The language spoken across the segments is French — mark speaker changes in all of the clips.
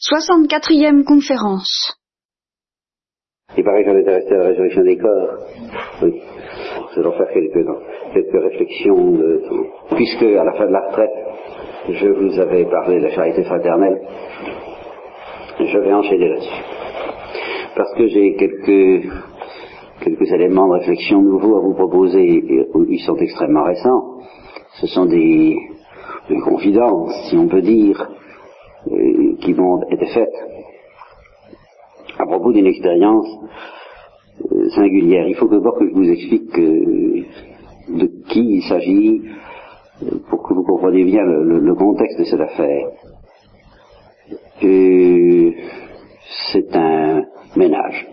Speaker 1: 64e conférence.
Speaker 2: Il paraît j'en étais resté à la résurrection des corps. Oui. Nous allons faire quelques, quelques réflexions. De, puisque à la fin de la retraite, je vous avais parlé de la charité fraternelle, je vais enchaîner là-dessus. Parce que j'ai quelques, quelques éléments de réflexion nouveaux à vous proposer. Ils sont extrêmement récents. Ce sont des, confidences, si on peut dire, qui m'ont été faites à propos d'une expérience euh, singulière. Il faut d'abord que je vous explique euh, de qui il s'agit pour que vous compreniez bien le, contexte de cette affaire. c'est un ménage.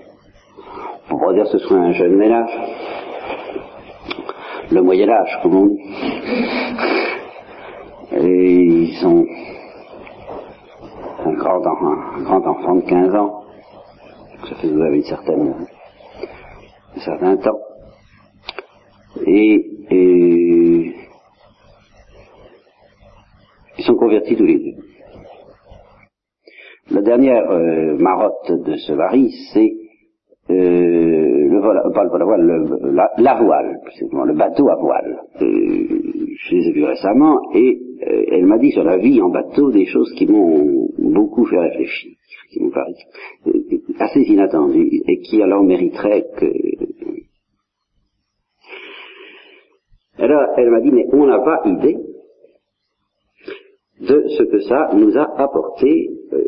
Speaker 2: On pourrait dire que ce soit un jeune ménage. Le Moyen Âge, comme on dit. Et ils sont un grand, un grand enfant de 15 ans. Ça fait vous avez une certaine, un certain temps. Et, ils sont convertis tous les deux. La dernière euh, marotte de ce mari, c'est euh, le vol, pas le vol à voile, le, la, voile, le bateau à voile. Euh, je les ai vus récemment et euh, elle m'a dit sur la vie en bateau des choses qui m'ont beaucoup fait réfléchir, qui m'ont paru euh, assez inattendues et qui alors mériteraient que... Alors elle m'a dit, mais on n'a pas idée de ce que ça nous a apporté euh,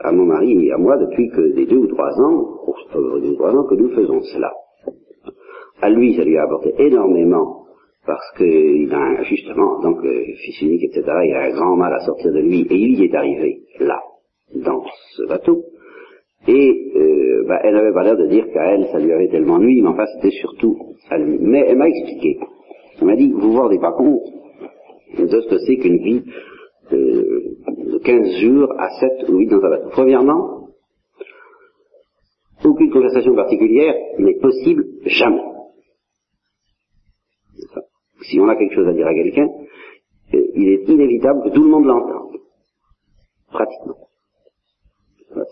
Speaker 2: à mon mari et à moi depuis que des deux ou trois ans, euh, deux ou trois ans que nous faisons cela. À lui, ça lui a apporté énormément parce qu'il a justement, donc euh, fils unique, etc., il a un grand mal à sortir de lui, et il y est arrivé, là, dans ce bateau, et euh, bah, elle n'avait pas l'air de dire qu'à elle, ça lui avait tellement nuit, mais enfin, c'était surtout à lui. Mais elle m'a expliqué, elle m'a dit, vous vous rendez pas compte de ce que c'est qu'une vie de, de 15 jours à 7 ou 8 dans un bateau. Premièrement, aucune conversation particulière n'est possible jamais si on a quelque chose à dire à quelqu'un, euh, il est inévitable que tout le monde l'entende. Pratiquement.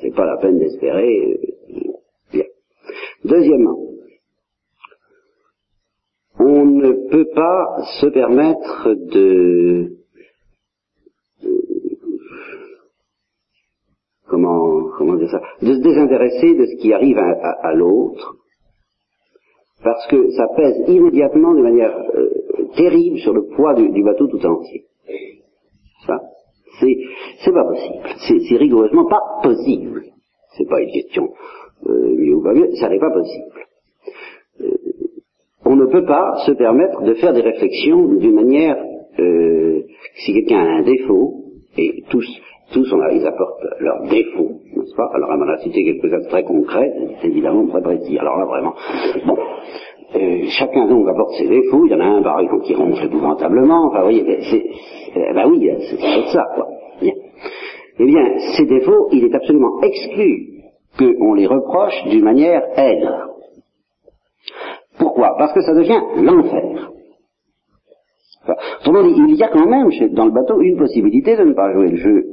Speaker 2: C'est pas la peine d'espérer. Euh, bien. Deuxièmement, on ne peut pas se permettre de comment comment dire ça de se désintéresser de ce qui arrive à, l'autre parce que ça pèse immédiatement de manière euh, terrible sur le poids du, bateau tout entier. Ça, c'est, c'est pas possible. C'est, rigoureusement pas possible. C'est pas une question euh, mieux ou pas mieux, ça n'est pas possible. Euh, on ne peut pas se permettre de faire des réflexions d'une manière, euh, si quelqu'un a un défaut, et tous, tous on a, ils apportent leurs défauts, n'est-ce pas? Alors, on a cité quelques très concrets, évidemment très précis. Alors là, vraiment, bon, euh, chacun donc apporte ses défauts, il y en a un par exemple qui ronfle épouvantablement, enfin vous voyez, euh, ben oui, c'est ça, quoi. Eh bien, ces défauts, il est absolument exclu qu'on les reproche d'une manière aide. Pourquoi? Parce que ça devient l'enfer. Enfin, il y a quand même dans le bateau une possibilité de ne pas jouer le jeu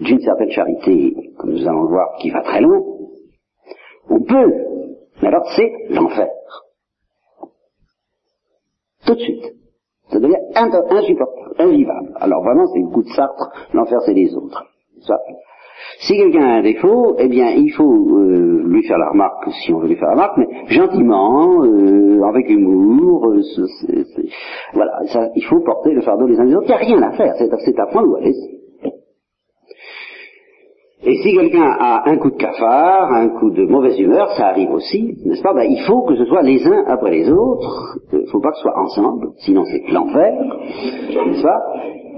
Speaker 2: d'une certaine charité, comme nous allons le voir, qui va très loin. On peut, mais alors c'est l'enfer tout de suite. Ça devient insupportable, invivable. Alors vraiment, c'est le coup de Sartre, l'enfer c'est les autres. Si quelqu'un a un défaut, eh bien, il faut euh, lui faire la remarque, si on veut lui faire la remarque, mais gentiment, euh, avec humour. Euh, voilà, ça, il faut porter le fardeau des uns des autres. Il n'y a rien à faire, c'est à prendre ou à laisser. Et si quelqu'un a un coup de cafard, un coup de mauvaise humeur, ça arrive aussi, n'est-ce pas? Ben, Il faut que ce soit les uns après les autres, il ne faut pas que ce soit ensemble, sinon c'est l'enfer, n'est-ce pas?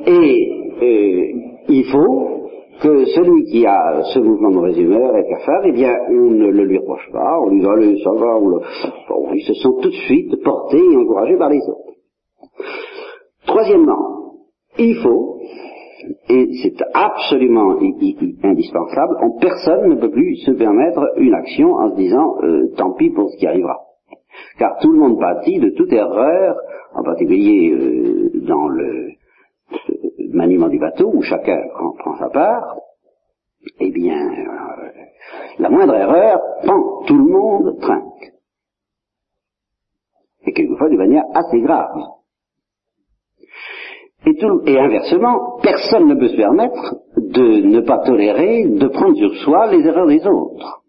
Speaker 2: Et il faut que celui qui a ce mouvement de mauvaise humeur et cafard, eh bien, on ne le lui reproche pas, on lui dit allez, ça va, le... bon, ils se sont tout de suite portés et encouragés par les autres. Troisièmement, il faut et c'est absolument indispensable, personne ne peut plus se permettre une action en se disant euh, tant pis pour ce qui arrivera. Car tout le monde pâtit de toute erreur, en particulier euh, dans le maniement du bateau, où chacun prend, sa part, et bien, euh, la moindre erreur, pan, tout le monde trinque. Et quelquefois de manière assez grave. Et, inversement, personne ne peut se permettre de ne pas tolérer, de prendre sur soi les erreurs des autres.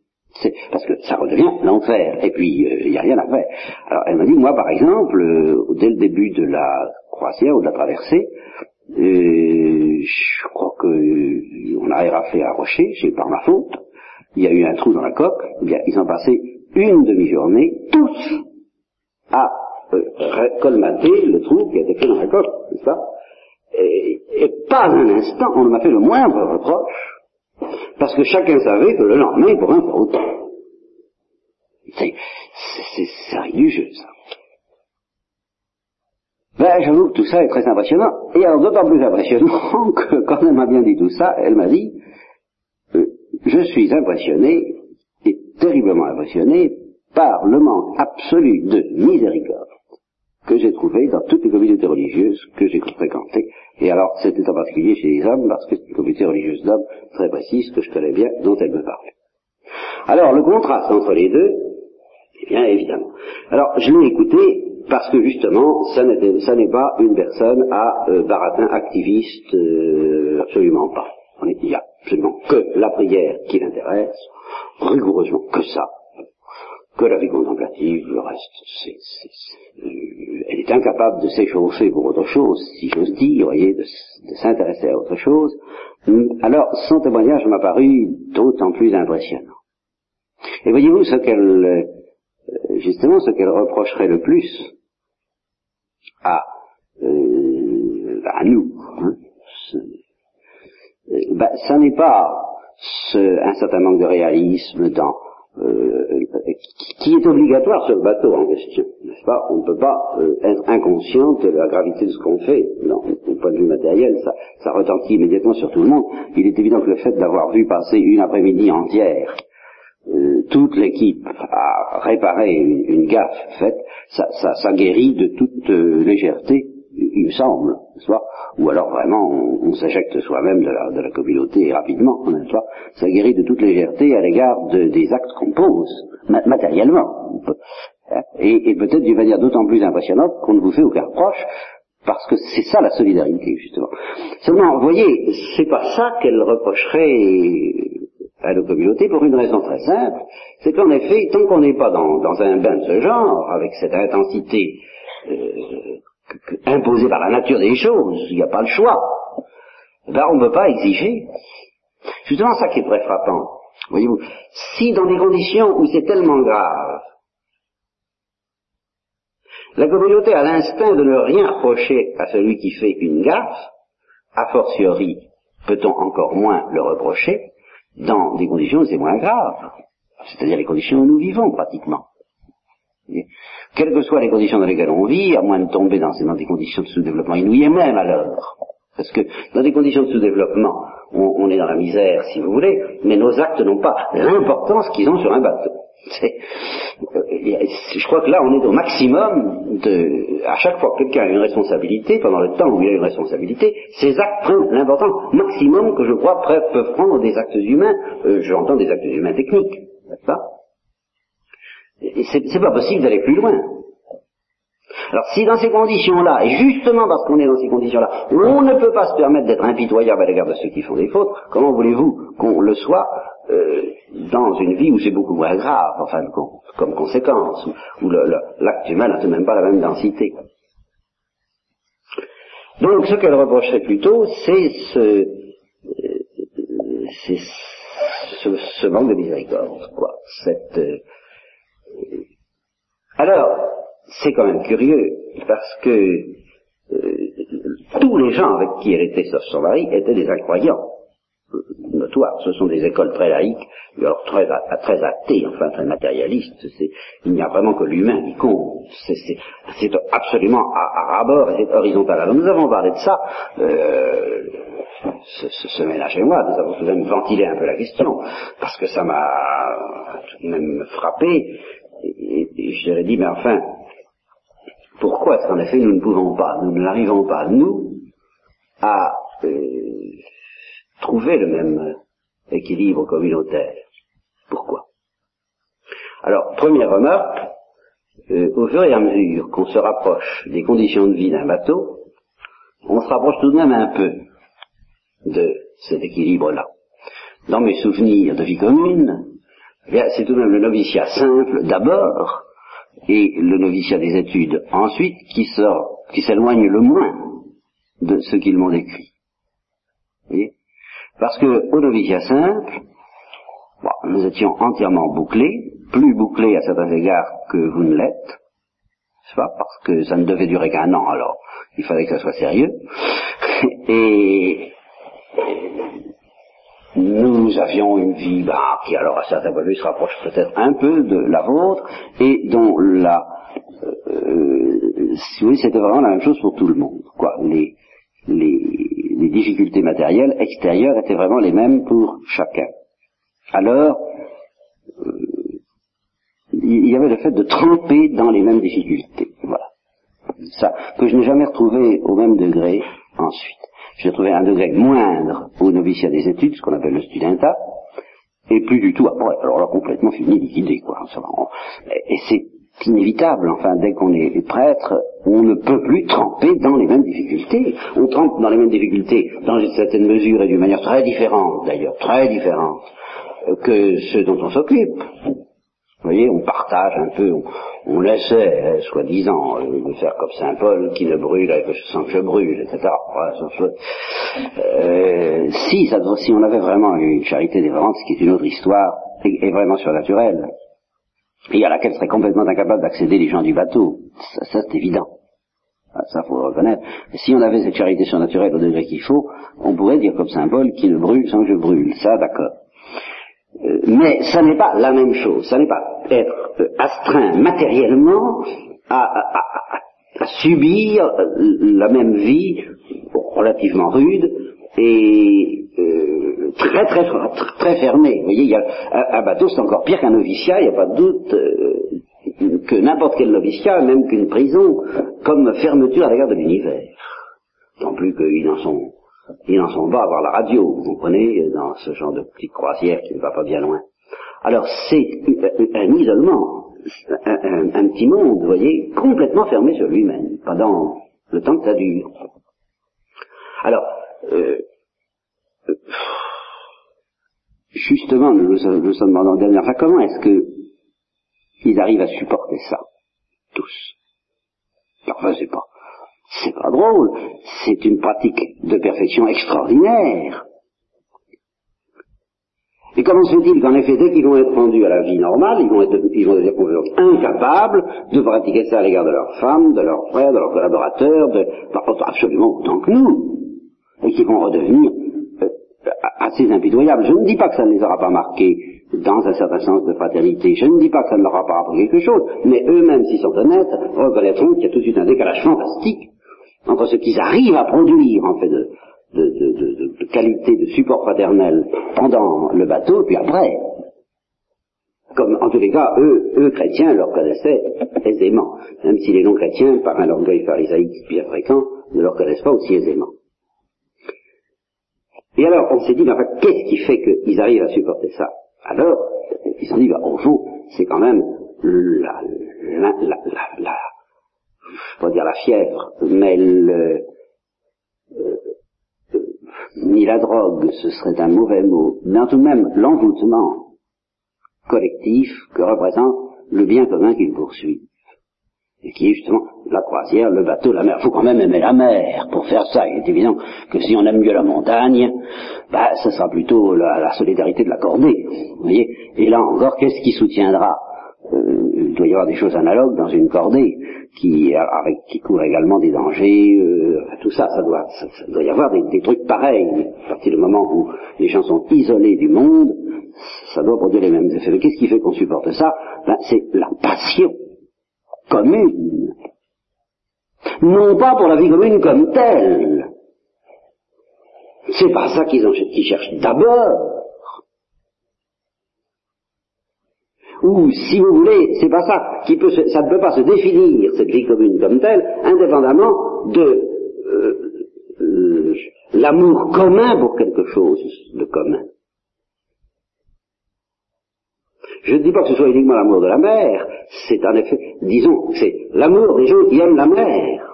Speaker 2: Parce que ça redevient l'enfer. Et puis, il n'y a rien à faire. Alors, elle m'a dit, moi, par exemple, euh, dès le début de la croisière ou de la traversée, euh, je crois que euh, on a éraflé à Rocher, c'est par ma faute. Il y a eu un trou dans la coque. Eh bien, ils ont passé une demi-journée, tous, à colmater le trou qui a été fait dans la coque, c'est ça et, pas un instant, on ne m'a fait le moindre reproche parce que chacun savait que le lendemain, il pourrait en autant. C'est religieux, ça. Ben, j'avoue que tout ça est très impressionnant. Et alors, d'autant plus impressionnant que, quand elle m'a bien dit tout ça, elle m'a dit, euh, je suis impressionné, et terriblement impressionné, par le manque absolu de miséricorde que j'ai trouvé dans toutes les communautés religieuses que j'ai fréquentées. Et alors, c'était en particulier chez les hommes, parce que c'est une communauté religieuse d'hommes très précise que je connais bien, dont elle me parle. Alors, le contraste entre les deux, eh bien, évidemment. Alors, je l'ai écouté parce que justement, ça n'est pas une personne à euh, baratin activiste, euh, absolument pas. Il n'y a absolument que la prière qui l'intéresse, rigoureusement que ça que la vie contemplative, le reste, elle est incapable de s'échauffer pour autre chose, si j'ose dire, voyez, de, s'intéresser à autre chose. Alors, son témoignage m'a paru d'autant plus impressionnant. Et voyez-vous ce qu'elle, euh, justement, ce qu'elle reprocherait le plus à, euh, à nous, hein, euh, ben, ça n'est pas ce, un certain manque de réalisme dans euh, qui est obligatoire sur le bateau en question, n'est-ce pas? On ne peut pas euh, être inconscient de la gravité de ce qu'on fait. Non, au point de vue matériel, ça, ça retentit immédiatement sur tout le monde. Il est évident que le fait d'avoir vu passer une après-midi entière euh, toute l'équipe à réparer une, gaffe faite, ça, ça, ça, guérit de toute légèreté il me semble, soit, ou alors vraiment on, s'éjecte soi-même de la, de la, communauté rapidement, n'est-ce pas? Ça guérit de toute légèreté à l'égard de, des actes qu'on pose, matériellement. Et, et peut-être d'une manière d'autant plus impressionnante qu'on ne vous fait aucun reproche, parce que c'est ça la solidarité, justement. Seulement, vous voyez, c'est pas ça qu'elle reprocherait à nos communautés pour une raison très simple, c'est qu'en effet, tant qu'on n'est pas dans, dans, un bain de ce genre, avec cette intensité euh, imposé par la nature des choses, il n'y a pas le choix. Ben, on ne peut pas exiger. Justement, ça qui est très frappant. Voyez-vous, si dans des conditions où c'est tellement grave, la communauté a l'instinct de ne rien reprocher à celui qui fait une gaffe, a fortiori, peut-on encore moins le reprocher dans des conditions où c'est moins grave, c'est-à-dire les conditions où nous vivons pratiquement. Quelles que soient les conditions dans lesquelles on vit, à moins de tomber dans, des conditions de sous-développement inouïes, même alors. Parce que dans des conditions de sous-développement, on, est dans la misère, si vous voulez, mais nos actes n'ont pas l'importance qu'ils ont sur un bateau. Euh, je crois que là, on est au maximum de... À chaque fois que quelqu'un a une responsabilité, pendant le temps où il a une responsabilité, ses actes prennent l'importance maximum que je crois peuvent prendre des actes humains, euh, j'entends des actes humains techniques, n'est-ce pas? C'est pas possible d'aller plus loin. Alors si dans ces conditions-là, et justement parce qu'on est dans ces conditions-là, on ne peut pas se permettre d'être impitoyable à l'égard de ceux qui font des fautes, comment voulez-vous qu'on le soit euh, dans une vie où c'est beaucoup moins grave, en fin de compte, comme conséquence, où, l'acte humain n'a tout de même pas la même densité. Donc ce qu'elle reprocherait plutôt, c'est ce, euh, ce, manque de miséricorde, quoi, cette euh, alors, c'est quand même curieux, parce que euh, tous les gens avec qui elle était, sauf son mari, étaient des incroyants euh, notoires. Ce sont des écoles très laïques, alors très, très athées, enfin très matérialistes. Il n'y a vraiment que l'humain qui. C'est absolument à, à, bord et c'est horizontal. Alors nous avons parlé de ça euh, ce, ce, ce, ménage et moi. Nous avons tout de même ventilé un peu la question, parce que ça m'a tout de même frappé et, je leur ai dit, mais enfin, pourquoi est-ce qu'en effet nous ne pouvons pas, nous n'arrivons pas, nous, à euh, trouver le même, équilibre communautaire? Pourquoi? Alors, première remarque, euh, au fur et à mesure qu'on se rapproche des conditions de vie d'un bateau, on se rapproche tout de même un peu de cet équilibre-là. Dans mes souvenirs de vie commune, eh c'est tout de même le noviciat simple d'abord, et le noviciat des études ensuite qui sort, qui s'éloigne le moins de ce qu'ils m'ont décrit. Parce que au noviciat simple, nous étions entièrement bouclés, plus bouclés à certains égards que vous ne l'êtes, pas? Parce que ça ne devait durer qu'un an, alors il fallait que ça soit sérieux. Et nous avions une vie bah, qui, alors à certains points se rapproche peut-être un peu de la vôtre, et dont la, euh, oui, c'était vraiment la même chose pour tout le monde. Quoi, les, les, les difficultés matérielles extérieures étaient vraiment les mêmes pour chacun. Alors, euh, il y avait le fait de tremper dans les mêmes difficultés. Voilà. Ça, que je n'ai jamais retrouvé au même degré ensuite. J'ai trouvé un degré moindre au noviciat des études, ce qu'on appelle le studentat, et plus du tout après. Alors là, complètement fini, liquidé, quoi. Et c'est inévitable, enfin, dès qu'on est prêtre, on ne peut plus tremper dans les mêmes difficultés. On trempe dans les mêmes difficultés, dans une certaine mesure et d'une manière très différente, d'ailleurs, très différente, euh, que ceux dont on s'occupe. Vous voyez, on partage un peu, on, on laissait, hein, soi-disant, euh, faire comme Saint Paul qui ne brûle que je que je brûle, etc. euh, si, si on avait vraiment une charité dévorante, ce qui est une autre histoire, et, vraiment surnaturelle, et à laquelle seraient complètement incapables d'accéder les gens du bateau, ça, ça c'est évident. Ah, ça, faut le reconnaître. Si on avait cette charité surnaturelle au degré qu'il faut, on pourrait dire comme Saint Paul qui ne brûle sans que je brûle. Ça, d'accord. Euh, mais ça n'est pas la même chose. Ça n'est pas être euh, astreint matériellement à, subir la même vie relativement rude et euh, très, très très fermée. Vous voyez, un, bateau c'est encore pire qu'un noviciat, il n'y a pas de doute que n'importe quel noviciat, même qu'une prison, comme fermeture à l'égard de l'univers. Non plus qu'ils en sont ils n'en sont pas à voir la radio, vous comprenez, dans ce genre de petite croisière qui ne va pas bien loin. Alors c'est un isolement, un, petit monde, vous voyez, complètement fermé sur lui-même, pendant le temps que ça dure. Alors, euh, justement, nous nous sommes demandant la dernière fois, comment est-ce que ils arrivent à supporter ça, tous? Enfin, c'est pas, c'est pas drôle, c'est une pratique de perfection extraordinaire. Et comment se fait-il qu'en effet, dès qu'ils vont être rendus à la vie normale, ils vont, être, ils vont devenir incapables de pratiquer ça à l'égard de leurs femmes, de leurs frères, de leurs collaborateurs, de, absolument autant que nous, et qu'ils vont redevenir euh, assez impitoyables. Je ne dis pas que ça ne les aura pas marqués dans un certain sens de fraternité. Je ne dis pas que ça ne leur aura pas appris quelque chose, mais eux-mêmes, s'ils sont honnêtes, reconnaîtront qu'il y a tout de suite un décalage fantastique entre ce qu'ils arrivent à produire en fait de, de, qualité de support fraternel pendant le bateau, puis après. Comme en tous les cas, eux, eux chrétiens le reconnaissaient aisément, même si les non-chrétiens, par un orgueil pharisaïque bien fréquent, ne le reconnaissent pas aussi aisément. Et alors, on s'est dit, mais qu'est-ce qui fait qu'ils arrivent à supporter ça? Alors, ils se sont dit, bah, au fond, c'est quand même la, la, la, la, pas dire la fièvre, mais le, euh, ni la drogue, ce serait un mauvais mot, mais tout de même l'envoûtement collectif que représente le bien commun qu'il poursuit. Et qui est justement la croisière, le bateau, la mer. Il faut quand même aimer la mer pour faire ça. Il est évident que si on aime mieux la montagne, bah, ce sera plutôt la, solidarité de la cordée. Vous voyez? Et là encore, qu'est-ce qui soutiendra? Euh, il doit y avoir des choses analogues dans une cordée qui, avec, qui court également des dangers, euh, tout ça, ça doit, ça, doit y avoir des, trucs pareils. À partir du moment où les gens sont isolés du monde, ça doit produire les mêmes effets. Mais qu'est-ce qui fait qu'on supporte ça? Ben, C'est la passion commune. Non pas pour la vie commune comme telle. C'est pas ça qu'ils cherchent d'abord. Ou si vous voulez, c'est pas ça, qui peut ça ne peut pas se définir, cette vie commune comme telle, indépendamment de euh, euh, l'amour commun pour quelque chose de commun. Je ne dis pas que ce soit uniquement l'amour de la mer, c'est en effet, disons, c'est l'amour des gens qui aiment la mer.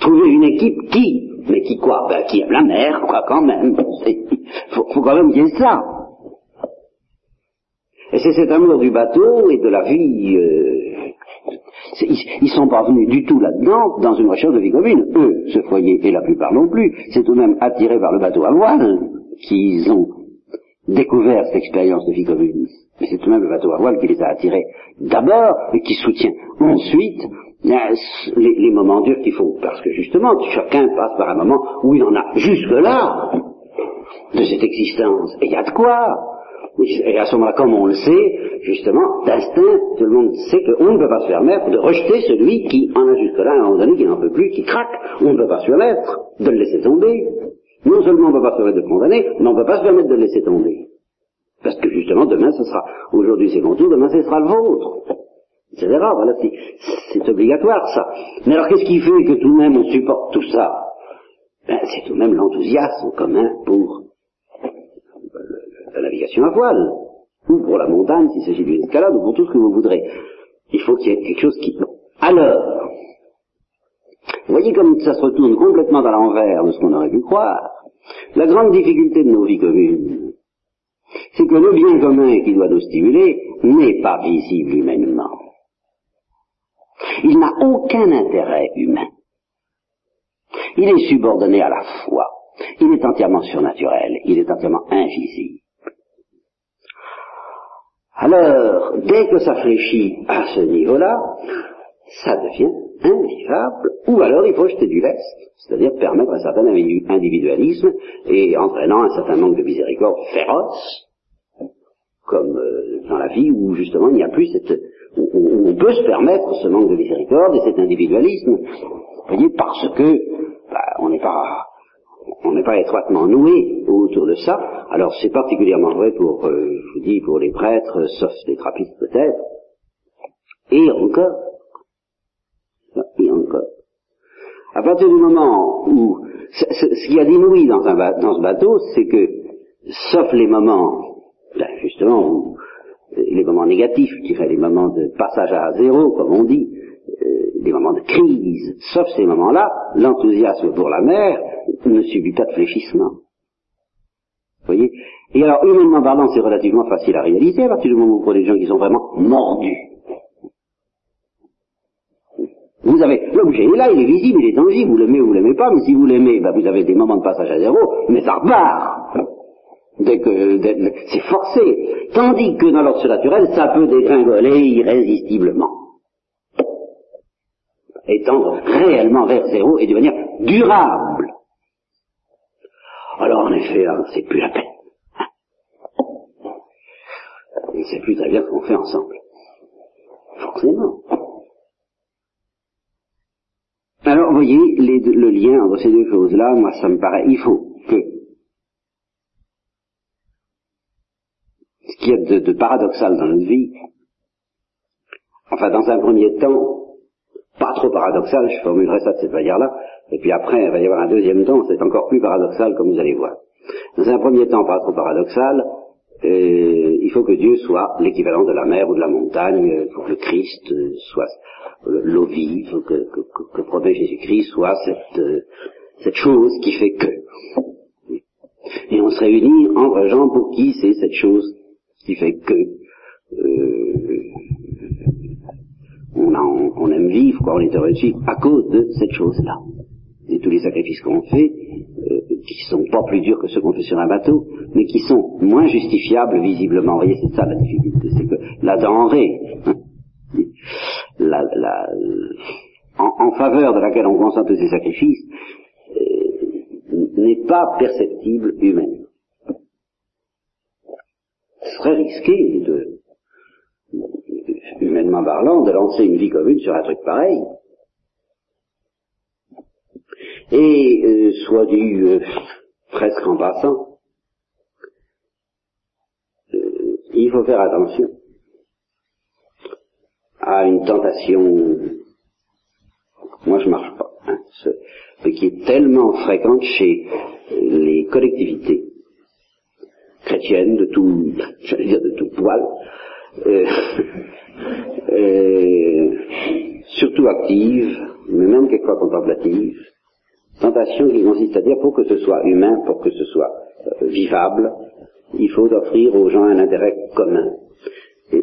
Speaker 2: Trouver une équipe qui, mais qui quoi ben, Qui aime la mer, quoi, quand même. Il faut, faut, quand même qu'il y ait ça. Et c'est cet amour du bateau et de la vie. Euh, ils, ne sont pas venus du tout là-dedans dans une recherche de vie commune. Eux, ce foyer, et la plupart non plus, c'est tout de même attiré par le bateau à voile qu'ils ont découvert cette expérience de vie commune. Mais c'est tout de même le bateau à voile qui les a attirés d'abord et qui soutient ensuite les, les moments durs qu'il faut. Parce que justement, chacun passe par un moment où il en a jusque-là de cette existence. Et il y a de quoi. Et à ce moment-là, comme on le sait, justement, d'instinct, tout le monde sait qu'on ne peut pas se permettre de rejeter celui qui en a jusque-là, à un moment donné, qui n'en peut plus, qui craque. On ne peut pas se permettre de le laisser tomber. Non seulement on ne peut pas se permettre de condamner, mais on ne peut pas se permettre de le laisser tomber. Parce que justement, demain, ce sera, aujourd'hui c'est mon tour, demain ce sera le vôtre. Etc. Voilà, c'est obligatoire ça. Mais alors qu'est-ce qui fait que tout de même on supporte tout ça? Ben, C'est tout de même l'enthousiasme commun pour navigation à voile, ou pour la montagne s'il s'agit d'une escalade, ou pour tout ce que vous voudrez. Il faut qu'il y ait quelque chose qui... Alors, voyez comme ça se retourne complètement à l'envers de ce qu'on aurait pu croire. La grande difficulté de nos vies communes, c'est que le bien commun qui doit nous stimuler n'est pas visible humainement. Il n'a aucun intérêt humain. Il est subordonné à la foi. Il est entièrement surnaturel. Il est entièrement invisible. Alors, dès que ça fléchit à ce niveau-là, ça devient invivable, ou alors il faut jeter du lest, c'est-à-dire permettre un certain individualisme et entraînant un certain manque de miséricorde féroce, comme euh, dans la vie où justement il n'y a plus cette... Où, on peut se permettre ce manque de miséricorde et cet individualisme, vous voyez, parce que bah, on n'est pas on n'est pas étroitement noué autour de ça. Alors c'est particulièrement vrai pour, euh, je vous dis, pour les prêtres, sauf les trappistes peut-être. Et encore, et encore. À partir du moment où ce qu'il y a d'inouï dans, dans ce bateau, c'est que, sauf les moments, ben, justement, où, les moments négatifs, je dirais, les moments de passage à zéro, comme on dit, euh, les moments de crise, sauf ces moments-là, l'enthousiasme pour la mer ne subit pas de fléchissement. Vous voyez? Et alors, humainement parlant, c'est relativement facile à réaliser à partir du moment où vous prenez des gens qui sont vraiment mordus. Vous avez l'objet est là, il est visible, il est tangible, vous l'aimez ou vous l'aimez pas, mais si vous l'aimez, ben vous avez des moments de passage à zéro, mais ça repart. Dès que c'est forcé. Tandis que dans l'ordre naturel, ça peut dégringoler irrésistiblement. Et tendre réellement vers zéro et devenir durable. Alors en effet, hein, c'est plus la peine. On ne sait plus très bien ce qu'on fait ensemble. Forcément. Alors, vous voyez, le lien entre ces deux choses-là, moi, ça me paraît, il faut que ce qui est de, paradoxal dans notre vie, enfin, dans un premier temps, pas trop paradoxal, je formulerai ça de cette manière-là, et puis après, il va y avoir un deuxième temps, c'est encore plus paradoxal, comme vous allez voir. Dans un premier temps, pas trop paradoxal, euh, il faut que Dieu soit l'équivalent de la mer ou de la montagne, pour que le Christ euh, soit l'eau vive, que, que, que, promet Jésus-Christ soit cette, euh, cette chose qui fait que. Et on se réunit entre gens pour qui c'est cette chose qui fait que euh, on, on, aime vivre, quoi, on est heureux à cause de cette chose-là. Et tous les sacrifices qu'on fait, euh, qui sont pas plus durs que ceux qu'on fait sur un bateau, mais qui sont moins justifiables visiblement. Vous voyez, c'est ça la difficulté, c'est que la denrée, hein, la, la, en, faveur de laquelle on consent tous ces sacrifices, euh, n'est pas perceptible humainement. Ce serait risqué de, parlant, de lancer une vie commune sur un truc pareil. Et, euh, soit dit euh, presque en passant, euh, il faut faire attention à une tentation, moi je marche pas, hein, ce, qui est tellement fréquente chez les collectivités, chrétienne de tout, j'allais dire de tout poil, euh, euh, surtout active, mais même quelquefois contemplative, tentation qui consiste à dire pour que ce soit humain, pour que ce soit euh, vivable, il faut offrir aux gens un intérêt commun.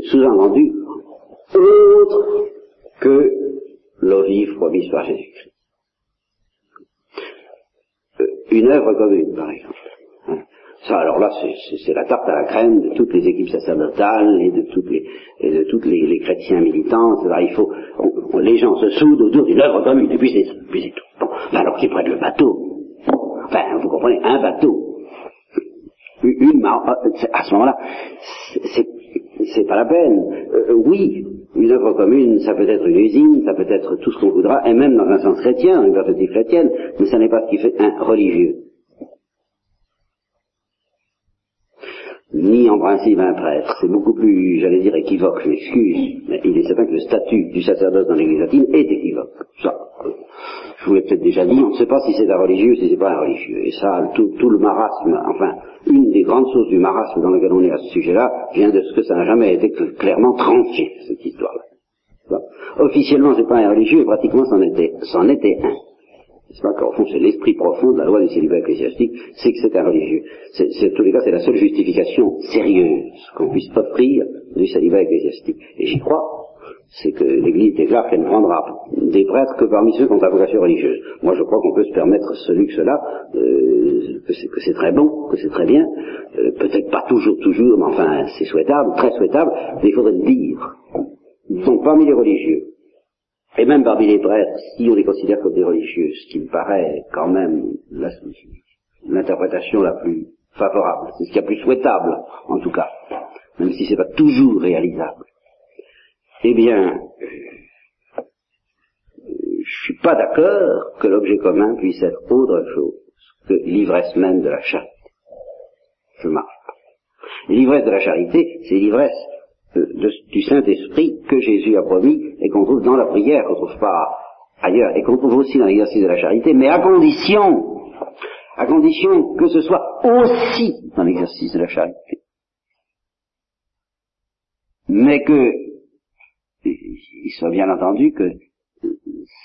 Speaker 2: Sous-entendu, autre que l'eau vive promise par Jésus-Christ. Euh, une œuvre commune, par exemple. Ça, alors là, c'est la tarte à la crème de toutes les équipes sacerdotales et de toutes les, et de toutes les, les chrétiens militants. Il faut, les gens se soudent autour d'une œuvre commune, et puis c'est tout. Bon, alors qu'ils prennent le bateau? Enfin, vous comprenez, un bateau. Une, à ce moment-là, c'est pas la peine. Euh, oui, une œuvre commune, ça peut être une usine, ça peut être tout ce qu'on voudra, et même dans un sens chrétien, une perspective chrétienne, mais ça n'est pas ce qui fait un religieux. Ni en principe un prêtre. C'est beaucoup plus, j'allais dire, équivoque, je m'excuse, mais il est certain que le statut du sacerdoce dans l'église latine est équivoque. Ça, je vous l'ai peut-être déjà dit, on ne sait pas si c'est un religieux ou si c'est pas un religieux. Et ça, tout, le marasme, enfin, une des grandes sources du marasme dans lequel on est à ce sujet-là, vient de ce que ça n'a jamais été clairement tranché, cette histoire-là. Officiellement, c'est pas un religieux, pratiquement, c'en était, c'en était un. C'est pas qu'au fond, c'est l'esprit profond de la loi du célibat ecclésiastique, c'est que c'est un religieux. C'est, en tous les cas, c'est la seule justification sérieuse qu'on puisse offrir du célibat ecclésiastique. Et j'y crois, c'est que l'Église déclare qu'elle ne prendra des prêtres que parmi ceux qui ont la vocation religieuse. Moi, je crois qu'on peut se permettre ce luxe-là, euh, que c'est très bon, que c'est très bien, euh, peut-être pas toujours, toujours, mais enfin, c'est souhaitable, très souhaitable, mais il faudrait le dire. Donc, parmi les religieux, et même parmi les prêtres, si on les considère comme des religieux, ce qui me paraît quand même l'interprétation la, plus favorable, c'est ce qui est plus souhaitable, en tout cas, même si c'est pas toujours réalisable eh bien, je suis pas d'accord que l'objet commun puisse être autre chose que l'ivresse même de la charité. Je marche. L'ivresse de la charité, c'est l'ivresse euh, du Saint-Esprit que Jésus a promis et qu'on trouve dans la prière, qu'on trouve pas ailleurs, et qu'on trouve aussi dans l'exercice de la charité, mais à condition, à condition que ce soit aussi dans l'exercice de la charité. Mais que il soit bien entendu que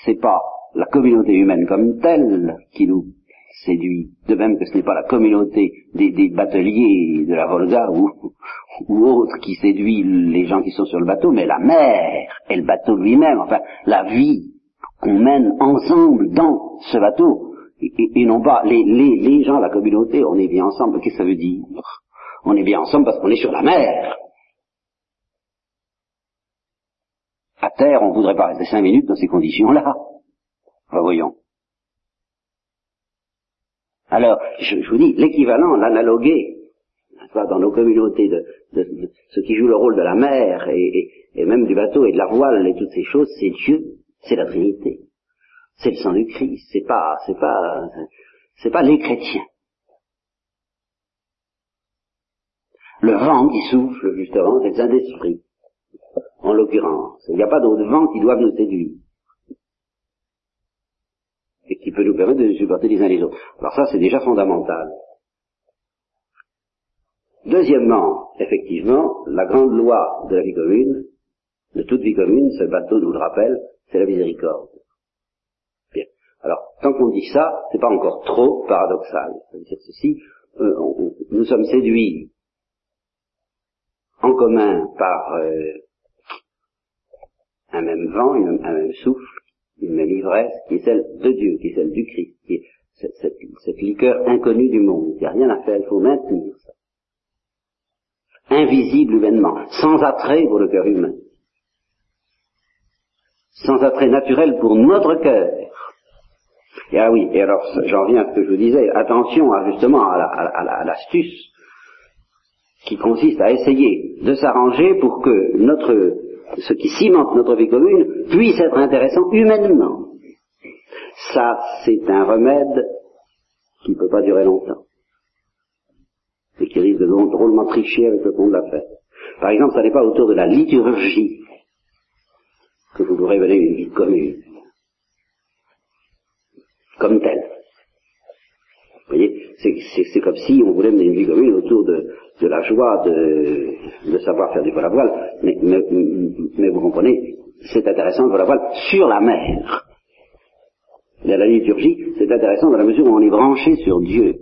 Speaker 2: c'est pas la communauté humaine comme telle qui nous séduit, de même que ce n'est pas la communauté des, bateliers de la Volga ou, ou autres qui séduit les gens qui sont sur le bateau, mais la mer et le bateau lui-même, enfin la vie qu'on mène ensemble dans ce bateau, et, non pas les, les, les gens, la communauté, on est bien ensemble, qu'est-ce que ça veut dire? On est bien ensemble parce qu'on est sur la mer. À terre, on ne voudrait pas rester cinq minutes dans ces conditions-là. voyons. Alors, je, vous dis, l'équivalent, l'analogué, dans nos communautés de, ceux qui jouent le rôle de la mer et, même du bateau et de la voile et toutes ces choses, c'est Dieu, c'est la Trinité, c'est le sang du Christ, c'est pas, c'est pas, c'est pas les chrétiens. Le vent qui souffle, justement, c'est le Saint-Esprit en l'occurrence. Il n'y a pas d'autres vents qui doivent nous séduire. Et qui peut nous permettre de nous supporter les uns les autres. Alors ça, c'est déjà fondamental. Deuxièmement, effectivement, la grande loi de la vie commune, de toute vie commune, ce bateau nous le rappelle, c'est la miséricorde. Bien. Alors, tant qu'on dit ça, c'est pas encore trop paradoxal. C'est-à-dire ceci, euh, nous sommes séduits en commun par euh, un même vent, un même souffle, une même ivresse, qui est celle de Dieu, qui est celle du Christ, qui est cette, liqueur inconnue du monde. Il n'y a rien à faire, il faut maintenir ça. Invisible humainement, sans attrait pour le cœur humain, sans attrait naturel pour notre cœur. Et ah oui, et alors j'en viens à ce que je vous disais, attention à, justement à l'astuce qui consiste à essayer de s'arranger pour que notre ce qui cimente notre vie commune, puisse être intéressant humainement. Ça, c'est un remède qui ne peut pas durer longtemps. Et qui risque de drôlement tricher avec le fond de la fête. Par exemple, ça n'est pas autour de la liturgie que vous pourrez mener une vie commune. Comme telle. Vous voyez, c'est comme si on voulait mener une vie commune autour de, de la joie de, de savoir faire du vol à voile, mais, mais, mais vous comprenez, c'est intéressant le vol à voile sur la mer. Et la liturgie, c'est intéressant dans la mesure où on est branché sur Dieu.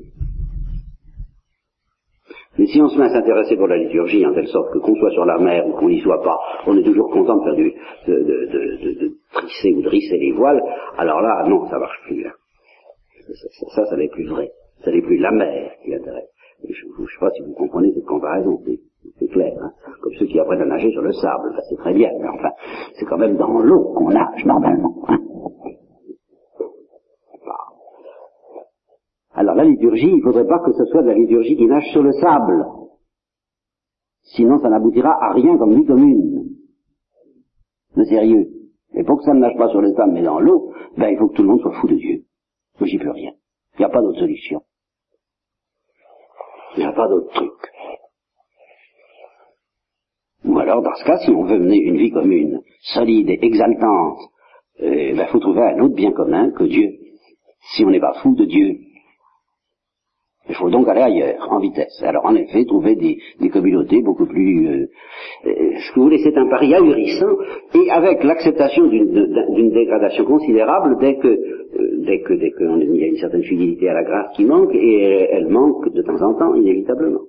Speaker 2: Mais si on se met à s'intéresser pour la liturgie, en telle sorte que qu'on soit sur la mer ou qu'on n'y soit pas, on est toujours content de faire du, de, de, de, de, trisser ou de risser les voiles, alors là, non, ça marche plus. Hein. Ça, ça, ça n'est plus vrai. Ça n'est plus la mer qui intéresse. Je ne sais pas si vous comprenez cette comparaison, c'est clair. Hein. Comme ceux qui apprennent à nager sur le sable, c'est très bien, mais enfin, c'est quand même dans l'eau qu'on nage normalement. Hein. Alors la liturgie, il ne faudrait pas que ce soit de la liturgie qui nage sur le sable. Sinon, ça n'aboutira à rien comme vie commune. De sérieux. Et pour que ça ne nage pas sur le sable, mais dans l'eau, ben, il faut que tout le monde soit fou de Dieu. J'y peux rien. Il n'y a pas d'autre solution. Il n'y a pas d'autre truc. Ou alors, dans ce cas, si on veut mener une vie commune, solide et exaltante, il ben, faut trouver un autre bien commun que Dieu. Si on n'est pas fou de Dieu, il faut donc aller ailleurs, en vitesse. Alors en effet, trouver des, communautés beaucoup plus... Euh, euh, ce que vous voulez, c'est un pari ahurissant, et avec l'acceptation d'une dégradation considérable dès que, dès que, dès qu'il y a une certaine fidélité à la grâce qui manque, et elle, manque de temps en temps, inévitablement.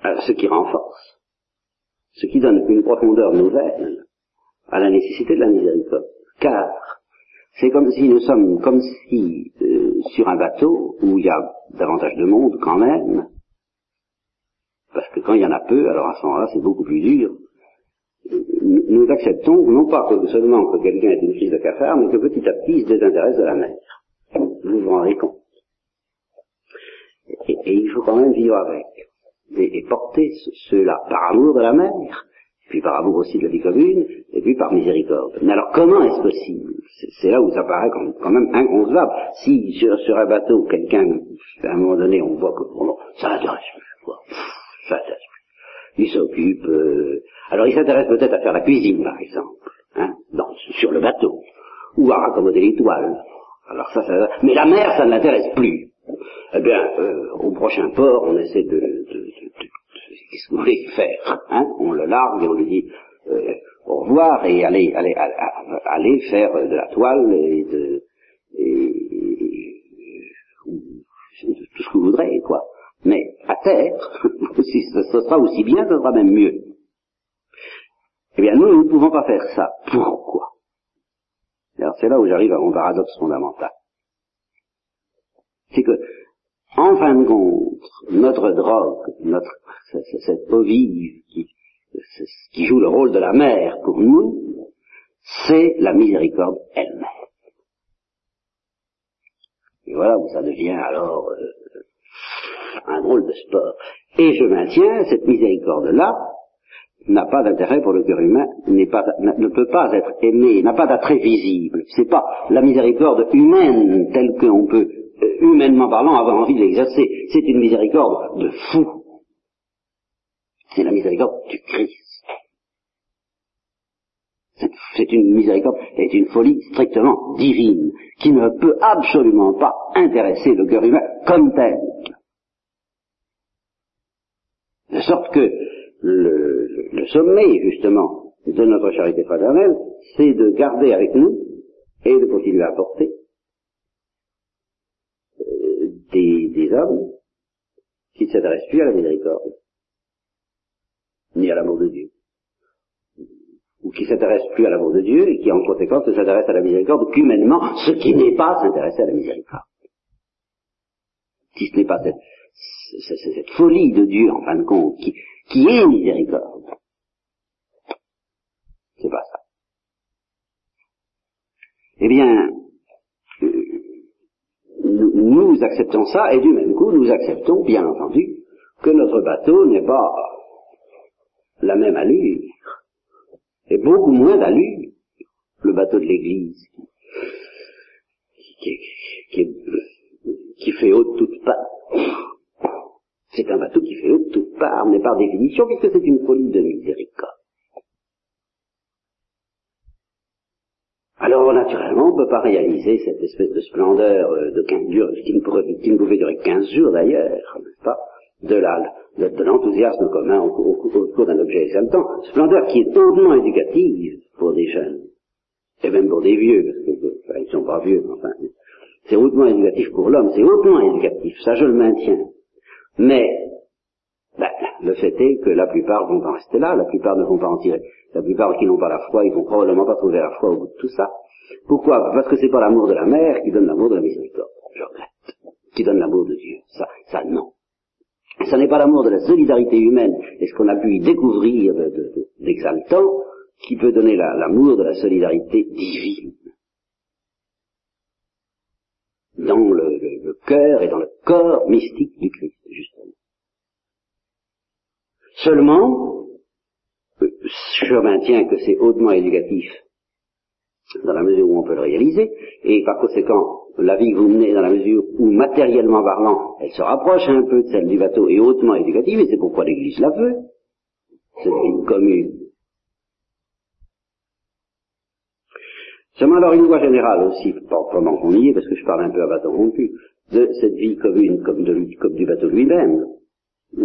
Speaker 2: Alors, ce qui renforce, ce qui donne une profondeur nouvelle à la nécessité de la miséricorde. Car c'est comme si nous sommes, comme si euh, sur un bateau où il y a davantage de monde quand même, parce que quand il y en a peu, alors à ce moment-là c'est beaucoup plus dur, nous acceptons non pas que seulement que quelqu'un ait une crise de cafard, mais que petit à petit il se désintéresse de la mer. Vous vous rendez compte. Et, il faut quand même vivre avec. Et, porter cela par amour de la mer, puis par amour aussi de la vie commune, et puis par miséricorde. Mais alors comment est-ce possible? C'est là où ça paraît quand même inconcevable. Si sur, un bateau, quelqu'un, à un moment donné, on voit que bon, ça intéresse quoi. ça intéresse. Il s'occupe, euh, alors il s'intéresse peut-être à faire la cuisine, par exemple, hein, sur le bateau, ou à raccommoder les toiles. Alors ça, ça, mais la mer, ça ne l'intéresse plus. Eh bien, euh, au prochain port, on essaie de, de qu'est-ce que vous voulez faire hein On le largue et on lui dit euh, au revoir et allez, allez, allez, faire de la toile et de, et, tout ce que vous voudrez, quoi. À terre, ce sera aussi bien, ce sera même mieux. Eh bien, nous, nous ne pouvons pas faire ça. Pourquoi? Alors, c'est là où j'arrive à mon paradoxe fondamental. C'est que, en fin de compte, notre drogue, notre, cette eau vive qui, qui joue le rôle de la mère pour nous, c'est la miséricorde elle-même. Et voilà où ça devient alors euh, un drôle de sport. Et je maintiens, cette miséricorde-là n'a pas d'intérêt pour le cœur humain, pas, ne peut pas être aimée, n'a pas d'attrait visible. C'est pas la miséricorde humaine telle qu'on peut, euh, humainement parlant, avoir envie de l'exercer. C'est une miséricorde de fou c'est la miséricorde du Christ. C'est une miséricorde, c'est une folie strictement divine, qui ne peut absolument pas intéresser le cœur humain comme tel. De sorte que le, le sommet, justement, de notre charité fraternelle, c'est de garder avec nous et de continuer à porter euh, des, hommes qui ne s'adressent plus à la miséricorde, ni à l'amour de Dieu. Ou qui s'intéresse plus à l'amour de Dieu et qui en conséquence ne s'intéresse à la miséricorde qu'humainement, ce qui n'est pas s'intéresser à la miséricorde. Si ce n'est pas cette, cette, folie de Dieu, en fin de compte, qui, qui est miséricorde. C'est pas ça. Eh bien, euh, nous, acceptons ça, et du même coup, nous acceptons, bien entendu, que notre bateau n'est pas la même allure, et beaucoup moins d'allure, le bateau de l'église, qui, qui, fait haut de toute part. C'est un bateau qui fait haut de toute part, mais par définition, puisque c'est une folie de miséricorde. Alors, naturellement, on ne peut pas réaliser cette espèce de splendeur euh, de 15 jours, qui ne, pouvait durer 15 jours d'ailleurs, n'est-ce pas, de de, l'enthousiasme commun au, cours d'un objet exaltant, splendeur qui est hautement éducative pour des jeunes, et même pour des vieux, parce que enfin, sont pas vieux, enfin, c'est hautement éducatif pour l'homme, c'est hautement éducatif, ça je le maintiens. Mais ben, le fait est que la plupart vont en rester là, la plupart ne vont pas en tirer. La plupart qui n'ont pas la foi, ils vont probablement pas trouver la foi au bout de tout ça. Pourquoi? Parce que c'est pas l'amour de la mère qui donne l'amour de la miséricorde, je regrette. Qui donne l'amour de Dieu. Ça, ça non. Ça n'est pas l'amour de la solidarité humaine et ce qu'on a pu y découvrir d'exaltant qui peut donner l'amour de la solidarité divine. Dans le cœur et dans le corps mystique du Christ, justement. Seulement, je maintiens que c'est hautement éducatif dans la mesure où on peut le réaliser, et par conséquent, la vie que vous menez dans la mesure où, matériellement parlant, elle se rapproche un peu de celle du bateau et hautement éducative, et c'est pourquoi l'Église la veut, cette vie commune. Seulement alors une loi générale aussi, comment qu'on y est, parce que je parle un peu à bateau rompu, de cette vie commune comme, de, comme du bateau lui-même,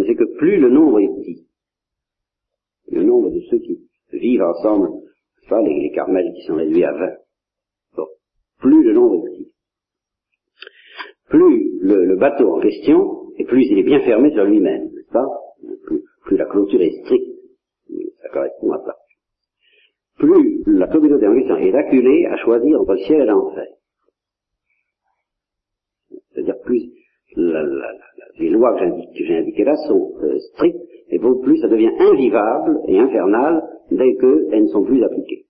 Speaker 2: c'est que plus le nombre est petit, le nombre de ceux qui vivent ensemble les, les carmels qui sont réduits à 20. Plus le nombre est petit, plus le, bateau en question, et plus il est bien fermé sur lui-même, n'est-ce pas? Plus, la clôture est stricte, ça correspond à ça. Plus la communauté en question est acculée à choisir entre ciel et l'enfer. C'est-à-dire plus les lois que j'ai indiquées là sont euh, strictes, et plus ça devient invivable et infernal dès qu'elles ne sont plus appliquées.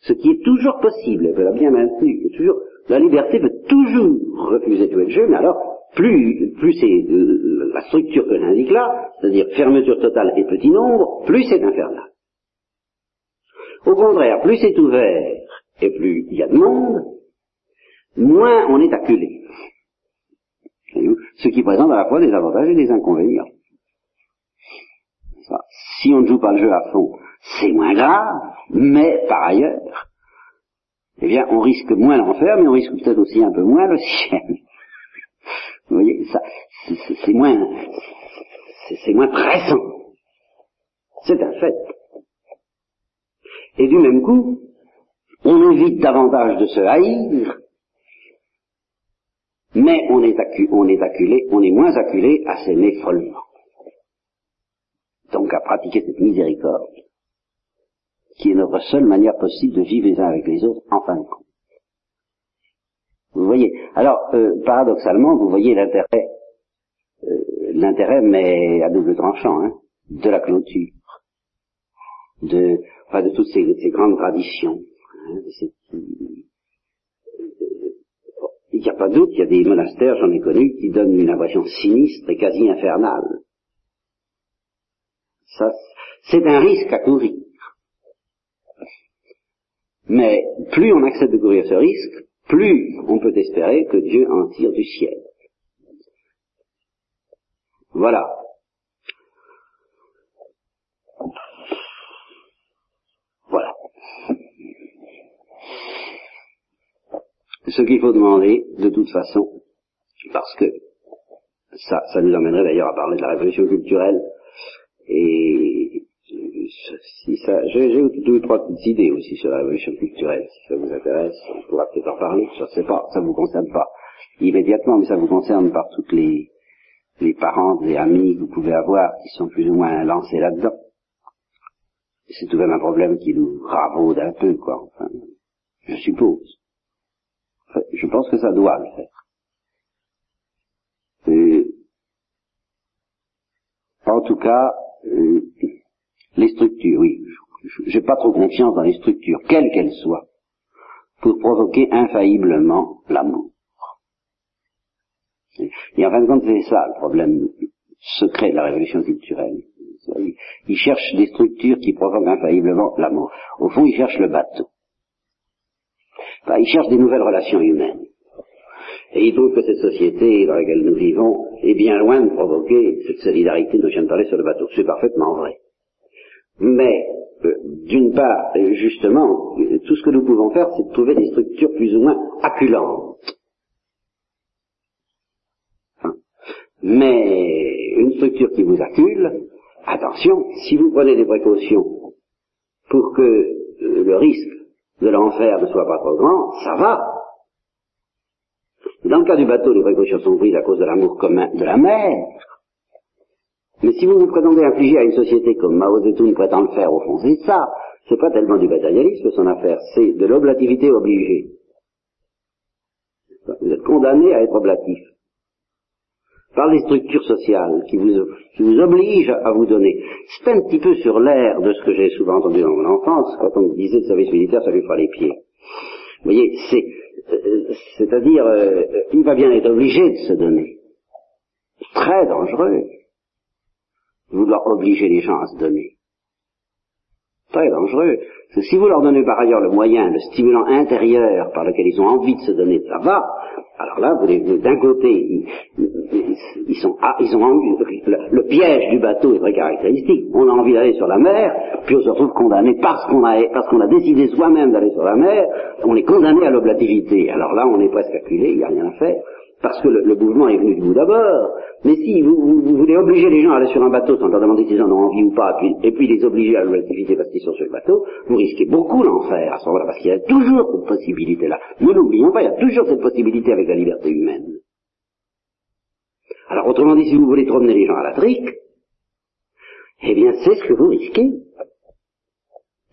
Speaker 2: Ce qui est toujours possible, elle veut la bien toujours, la liberté veut toujours refuser tout le jeu, mais alors, plus, plus c'est la structure que j'indique là, c'est-à-dire fermeture totale et petit nombre, plus c'est infernal. Au contraire, plus c'est ouvert et plus il y a de monde, moins on est acculé. Ce qui présente à la fois des avantages et des inconvénients. Si on ne joue pas le jeu à fond, c'est moins grave, mais par ailleurs, eh bien, on risque moins l'enfer, mais on risque peut-être aussi un peu moins le ciel. Vous voyez, ça, c'est moins, c'est moins pressant. C'est un fait. Et du même coup, on évite davantage de se haïr, mais on est, on est acculé, on est moins acculé à s'aimer follement donc à pratiquer cette miséricorde, qui est notre seule manière possible de vivre les uns avec les autres en fin de compte. Vous voyez, alors euh, paradoxalement, vous voyez l'intérêt, euh, l'intérêt mais à double tranchant, hein, de la clôture, de, enfin, de toutes ces, grandes traditions. Hein, il n'y a pas doute, il y a des monastères, j'en ai connu, qui donnent une impression sinistre et quasi infernale ça, c'est un risque à courir. Mais plus on accepte de courir ce risque, plus on peut espérer que Dieu en tire du ciel. Voilà. Ce qu'il faut demander, de toute façon, parce que ça, ça nous amènerait d'ailleurs à parler de la révolution culturelle, et si ça, j'ai deux ou trois petites idées aussi sur la révolution culturelle. Si ça vous intéresse, on pourra peut-être en parler. Je ne sais pas, ça vous concerne pas immédiatement, mais ça vous concerne par toutes les, les parents et amis que vous pouvez avoir qui sont plus ou moins lancés là-dedans. C'est tout de même un problème qui nous ravaude un peu, quoi. Enfin, je suppose. Je pense que ça doit le faire. en tout cas, euh, les structures, oui. J'ai pas trop confiance dans les structures, quelles qu'elles soient, pour provoquer infailliblement l'amour. Et en fin de compte, c'est ça le problème secret de la révolution culturelle. Ils cherchent des structures qui provoquent infailliblement l'amour. Au fond, ils cherchent le bateau. Enfin, ils cherchent des nouvelles relations humaines. Et il trouve que cette société dans laquelle nous vivons est bien loin de provoquer cette solidarité dont je viens de parler sur le bateau. C'est parfaitement vrai. Mais, euh, d'une part, justement, tout ce que nous pouvons faire, c'est de trouver des structures plus ou moins acculantes. Hein. Mais une structure qui vous accule, attention, si vous prenez des précautions pour que euh, le risque de l'enfer ne soit pas trop grand, ça va. Dans le cas du bateau, les précautions sont prises à cause de l'amour commun de la mer. Mais si vous vous prétendez infliger à une société comme Mao Zedong prétend le faire, au fond, c'est ça. C'est pas tellement du matérialisme son affaire, c'est de l'oblativité obligée. Vous êtes condamné à être oblatif. Par les structures sociales qui vous, qui vous obligent à vous donner. C'est un petit peu sur l'air de ce que j'ai souvent entendu dans mon enfance, quand on me disait le service militaire, ça lui fera les pieds. Vous voyez, c'est, euh, c'est-à-dire, euh, il va bien être obligé de se donner. Très dangereux. Vouloir obliger les gens à se donner. Très dangereux. Si vous leur donnez par ailleurs le moyen, le stimulant intérieur par lequel ils ont envie de se donner, ça va. Alors là, vous, d'un côté, ils, sont, ah, ils ont envie, le, piège du bateau est très caractéristique. On a envie d'aller sur la mer, puis on se retrouve condamné parce qu'on a, parce qu'on a décidé soi-même d'aller sur la mer, on est condamné à l'oblativité. Alors là, on est presque acculé, il n'y a rien à faire parce que le, mouvement est venu de vous d'abord. Mais si vous, voulez obliger les gens à aller sur un bateau sans leur demander s'ils en ont envie ou pas, et puis les obliger à l'activité parce qu'ils sont sur le bateau, vous risquez beaucoup l'enfer à ce moment-là, parce qu'il y a toujours cette possibilité-là. Ne l'oublions pas, il y a toujours cette possibilité avec la liberté humaine. Alors autrement dit, si vous voulez promener les gens à la trique, eh bien c'est ce que vous risquez.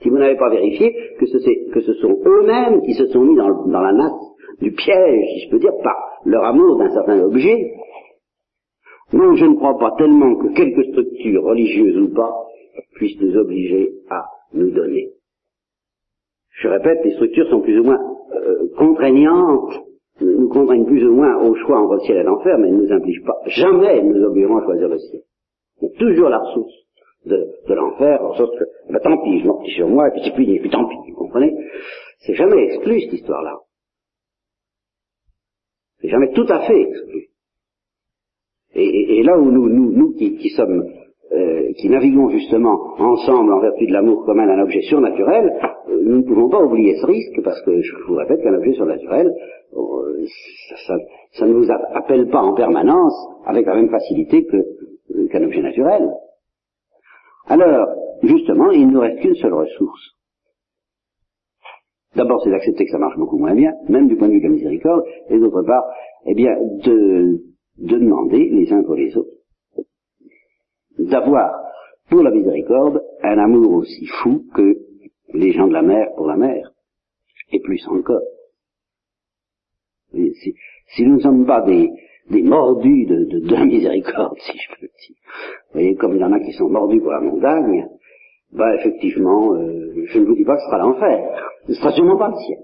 Speaker 2: Si vous n'avez pas vérifié que ce, que ce sont eux-mêmes qui se sont mis dans, dans la nasse du piège, si je peux dire, par leur amour d'un certain objet. Non, je ne crois pas tellement que quelques structures, religieuses ou pas, puissent nous obliger à nous donner. Je répète, les structures sont plus ou moins euh, contraignantes, nous contraignent plus ou moins au choix entre le ciel et l'enfer, mais elles ne nous impliquent pas. Jamais elles nous obligeront à choisir le ciel. C'est toujours la ressource de, l'enfer, en sorte que, bah, tant pis, je m'en sur moi, et puis c'est et puis tant pis, vous comprenez? C'est jamais exclu cette histoire-là. C'est jamais tout à fait exclu. Et, là où nous, nous, nous qui, sommes, euh, qui naviguons justement ensemble en vertu de l'amour commun d'un objet surnaturel, euh, nous ne pouvons pas oublier ce risque parce que je vous répète qu'un objet surnaturel, euh, ça, ne vous appelle pas en permanence avec la même facilité qu'un objet naturel. Alors, justement, il ne nous reste qu'une seule ressource. D'abord, c'est d'accepter que ça marche beaucoup moins bien, même du point de vue de la miséricorde, et d'autre part, eh bien, de, demander les uns pour les autres d'avoir pour la miséricorde un amour aussi fou que les gens de la mer pour la mer, et plus encore. Si, si nous ne sommes pas des, des mordus de, de, la miséricorde, si je peux dire, vous voyez, comme il y en a qui sont mordus pour la montagne, bah effectivement, euh, je ne vous dis pas que ce sera l'enfer, ce sera sûrement pas le ciel.